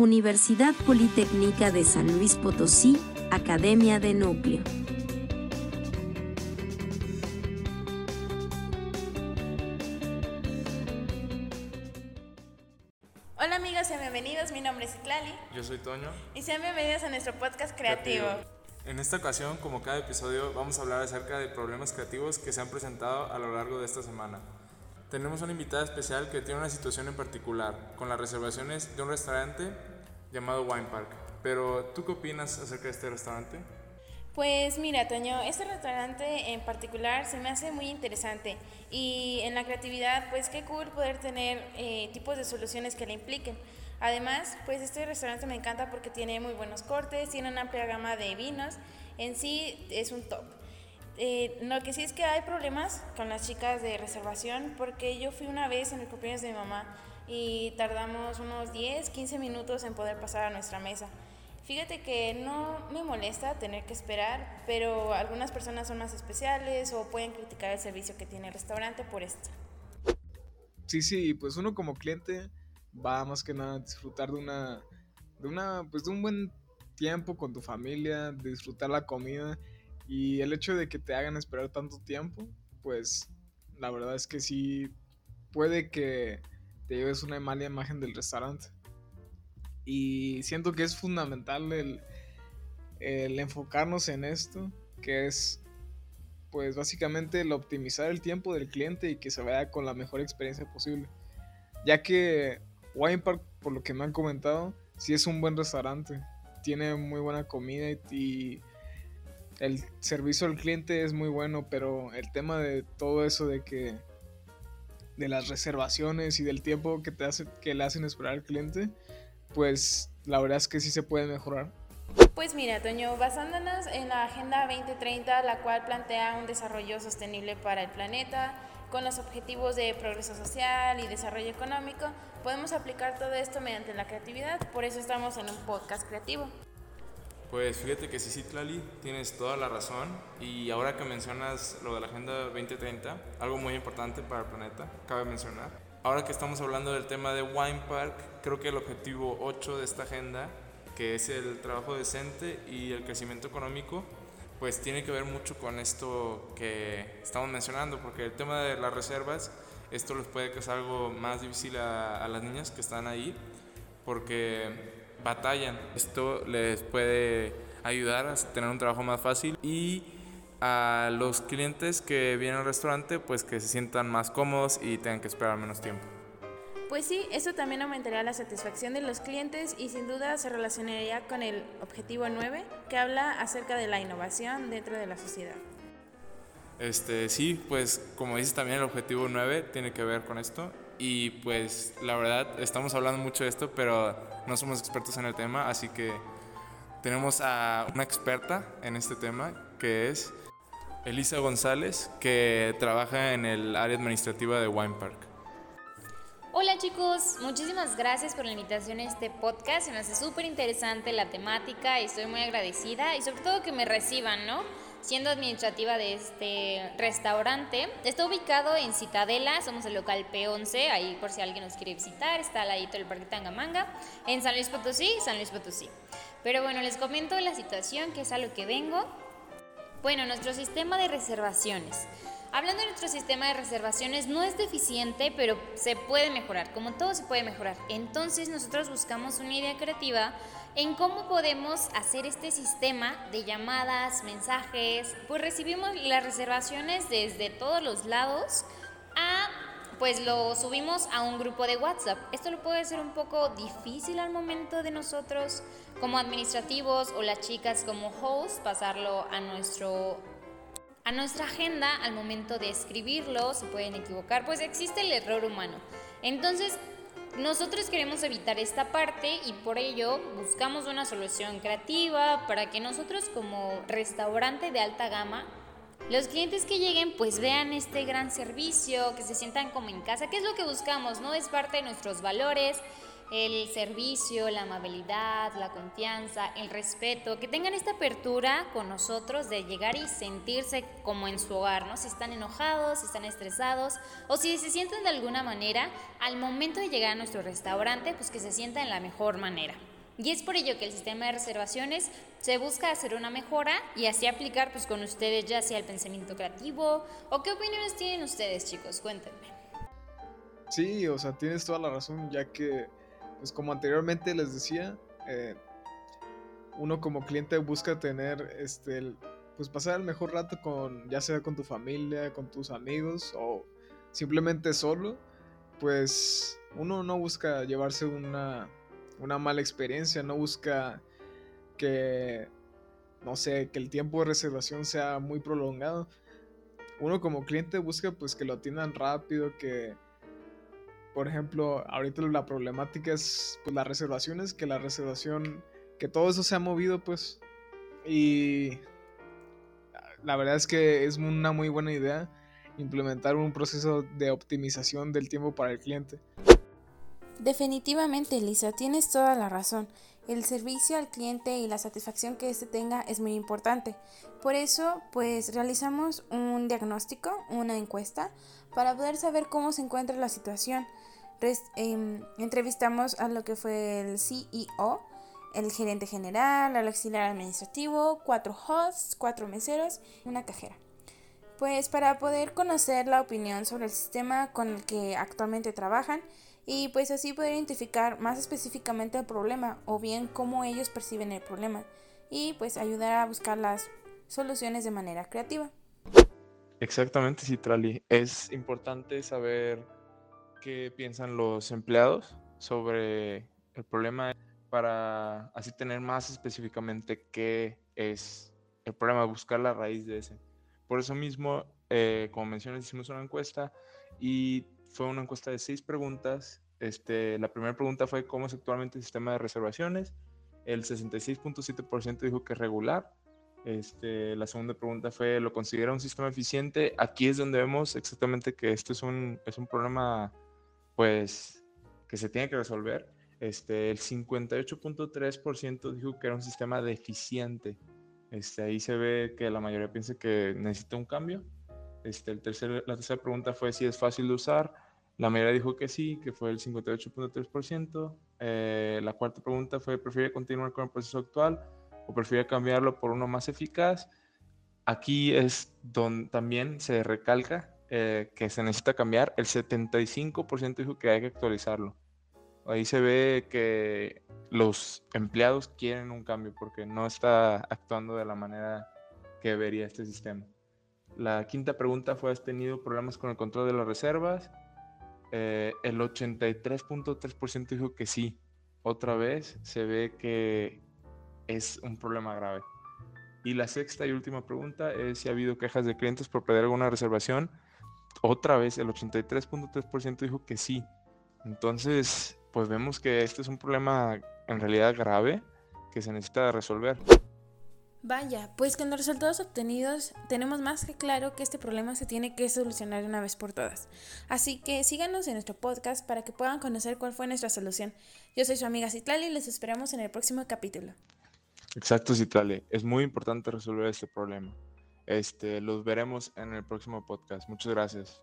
Universidad Politécnica de San Luis Potosí, Academia de Núcleo. Hola amigos, sean bienvenidos. Mi nombre es Itlali. Yo soy Toño. Y sean bienvenidos a nuestro podcast creativo. En esta ocasión, como cada episodio, vamos a hablar acerca de problemas creativos que se han presentado a lo largo de esta semana. Tenemos una invitada especial que tiene una situación en particular con las reservaciones de un restaurante llamado Wine Park. Pero, ¿tú qué opinas acerca de este restaurante? Pues mira, Toño, este restaurante en particular se me hace muy interesante y en la creatividad, pues qué cool poder tener eh, tipos de soluciones que le impliquen. Además, pues este restaurante me encanta porque tiene muy buenos cortes, tiene una amplia gama de vinos, en sí es un top. Eh, lo que sí es que hay problemas con las chicas de reservación porque yo fui una vez en el cumpleaños de mi mamá y tardamos unos 10, 15 minutos en poder pasar a nuestra mesa. Fíjate que no me molesta tener que esperar, pero algunas personas son más especiales o pueden criticar el servicio que tiene el restaurante por esto. Sí, sí, pues uno como cliente va más que nada a disfrutar de una, de una, pues de un buen tiempo con tu familia, disfrutar la comida y el hecho de que te hagan esperar tanto tiempo, pues la verdad es que sí puede que te lleves una mala imagen del restaurante. Y siento que es fundamental el, el enfocarnos en esto, que es pues básicamente el optimizar el tiempo del cliente y que se vaya con la mejor experiencia posible. Ya que Wine Park, por lo que me han comentado, sí es un buen restaurante. Tiene muy buena comida y, el servicio al cliente es muy bueno, pero el tema de todo eso de que de las reservaciones y del tiempo que te hace que le hacen esperar al cliente, pues la verdad es que sí se puede mejorar. Pues mira, Toño, basándonos en la Agenda 2030, la cual plantea un desarrollo sostenible para el planeta, con los objetivos de progreso social y desarrollo económico, podemos aplicar todo esto mediante la creatividad, por eso estamos en un podcast creativo. Pues fíjate que sí, sí, Tlali, tienes toda la razón. Y ahora que mencionas lo de la Agenda 2030, algo muy importante para el planeta, cabe mencionar. Ahora que estamos hablando del tema de Wine Park, creo que el objetivo 8 de esta agenda, que es el trabajo decente y el crecimiento económico, pues tiene que ver mucho con esto que estamos mencionando, porque el tema de las reservas, esto les puede causar algo más difícil a, a las niñas que están ahí, porque batallan. Esto les puede ayudar a tener un trabajo más fácil y a los clientes que vienen al restaurante pues que se sientan más cómodos y tengan que esperar menos tiempo. Pues sí, eso también aumentaría la satisfacción de los clientes y sin duda se relacionaría con el objetivo 9 que habla acerca de la innovación dentro de la sociedad. Este, sí, pues como dices también el objetivo 9 tiene que ver con esto y pues la verdad estamos hablando mucho de esto, pero no somos expertos en el tema, así que tenemos a una experta en este tema que es Elisa González, que trabaja en el área administrativa de Wine Park. Hola chicos, muchísimas gracias por la invitación a este podcast. Se me hace súper interesante la temática y estoy muy agradecida y sobre todo que me reciban, ¿no? Siendo administrativa de este restaurante. Está ubicado en Citadela, somos el local P11, ahí por si alguien nos quiere visitar, está al ladito del Parque Tangamanga, en San Luis Potosí, San Luis Potosí. Pero bueno, les comento la situación, que es a lo que vengo. Bueno, nuestro sistema de reservaciones. Hablando de nuestro sistema de reservaciones, no es deficiente, pero se puede mejorar, como todo se puede mejorar. Entonces nosotros buscamos una idea creativa en cómo podemos hacer este sistema de llamadas, mensajes, pues recibimos las reservaciones desde todos los lados pues lo subimos a un grupo de WhatsApp. Esto lo puede ser un poco difícil al momento de nosotros como administrativos o las chicas como host pasarlo a nuestro a nuestra agenda al momento de escribirlo, se pueden equivocar, pues existe el error humano. Entonces, nosotros queremos evitar esta parte y por ello buscamos una solución creativa para que nosotros como restaurante de alta gama, los clientes que lleguen pues vean este gran servicio, que se sientan como en casa, que es lo que buscamos, ¿no? Es parte de nuestros valores, el servicio, la amabilidad, la confianza, el respeto, que tengan esta apertura con nosotros de llegar y sentirse como en su hogar, ¿no? Si están enojados, si están estresados o si se sienten de alguna manera, al momento de llegar a nuestro restaurante, pues que se sientan de la mejor manera. Y es por ello que el sistema de reservaciones se busca hacer una mejora y así aplicar pues con ustedes ya sea el pensamiento creativo o qué opiniones tienen ustedes chicos, cuéntenme. Sí, o sea, tienes toda la razón, ya que pues como anteriormente les decía, eh, uno como cliente busca tener, este, pues pasar el mejor rato con, ya sea con tu familia, con tus amigos o simplemente solo, pues uno no busca llevarse una, una mala experiencia, no busca que, no sé, que el tiempo de reservación sea muy prolongado. Uno como cliente busca pues que lo atiendan rápido, que por ejemplo, ahorita la problemática es pues, las reservaciones, que la reservación, que todo eso se ha movido, pues. Y la verdad es que es una muy buena idea implementar un proceso de optimización del tiempo para el cliente. Definitivamente, Lisa, tienes toda la razón. El servicio al cliente y la satisfacción que éste tenga es muy importante. Por eso, pues realizamos un diagnóstico, una encuesta, para poder saber cómo se encuentra la situación. Em, entrevistamos a lo que fue el CEO, el gerente general, al auxiliar administrativo, cuatro hosts, cuatro meseros y una cajera. Pues para poder conocer la opinión sobre el sistema con el que actualmente trabajan y pues así poder identificar más específicamente el problema o bien cómo ellos perciben el problema y pues ayudar a buscar las soluciones de manera creativa. Exactamente, Citrali. Es importante saber qué piensan los empleados sobre el problema para así tener más específicamente qué es el problema, buscar la raíz de ese. Por eso mismo, eh, como mencioné, hicimos una encuesta y fue una encuesta de seis preguntas. Este, la primera pregunta fue cómo es actualmente el sistema de reservaciones. El 66.7% dijo que es regular. Este, la segunda pregunta fue, ¿lo considera un sistema eficiente? Aquí es donde vemos exactamente que esto es un, es un problema pues que se tiene que resolver. Este, el 58.3% dijo que era un sistema deficiente. Este, ahí se ve que la mayoría piensa que necesita un cambio. Este, el tercer, la tercera pregunta fue si es fácil de usar. La mayoría dijo que sí, que fue el 58.3%. Eh, la cuarta pregunta fue, ¿prefiere continuar con el proceso actual o prefiere cambiarlo por uno más eficaz? Aquí es donde también se recalca eh, que se necesita cambiar, el 75% dijo que hay que actualizarlo. Ahí se ve que los empleados quieren un cambio porque no está actuando de la manera que debería este sistema. La quinta pregunta fue, ¿has tenido problemas con el control de las reservas? Eh, el 83.3% dijo que sí. Otra vez se ve que es un problema grave. Y la sexta y última pregunta es si ha habido quejas de clientes por perder alguna reservación otra vez el 83.3% dijo que sí. Entonces, pues vemos que este es un problema en realidad grave que se necesita resolver. Vaya, pues con los resultados obtenidos tenemos más que claro que este problema se tiene que solucionar una vez por todas. Así que síganos en nuestro podcast para que puedan conocer cuál fue nuestra solución. Yo soy su amiga Citlali y les esperamos en el próximo capítulo. Exacto, Citlali. Es muy importante resolver este problema. Este, los veremos en el próximo podcast. Muchas gracias.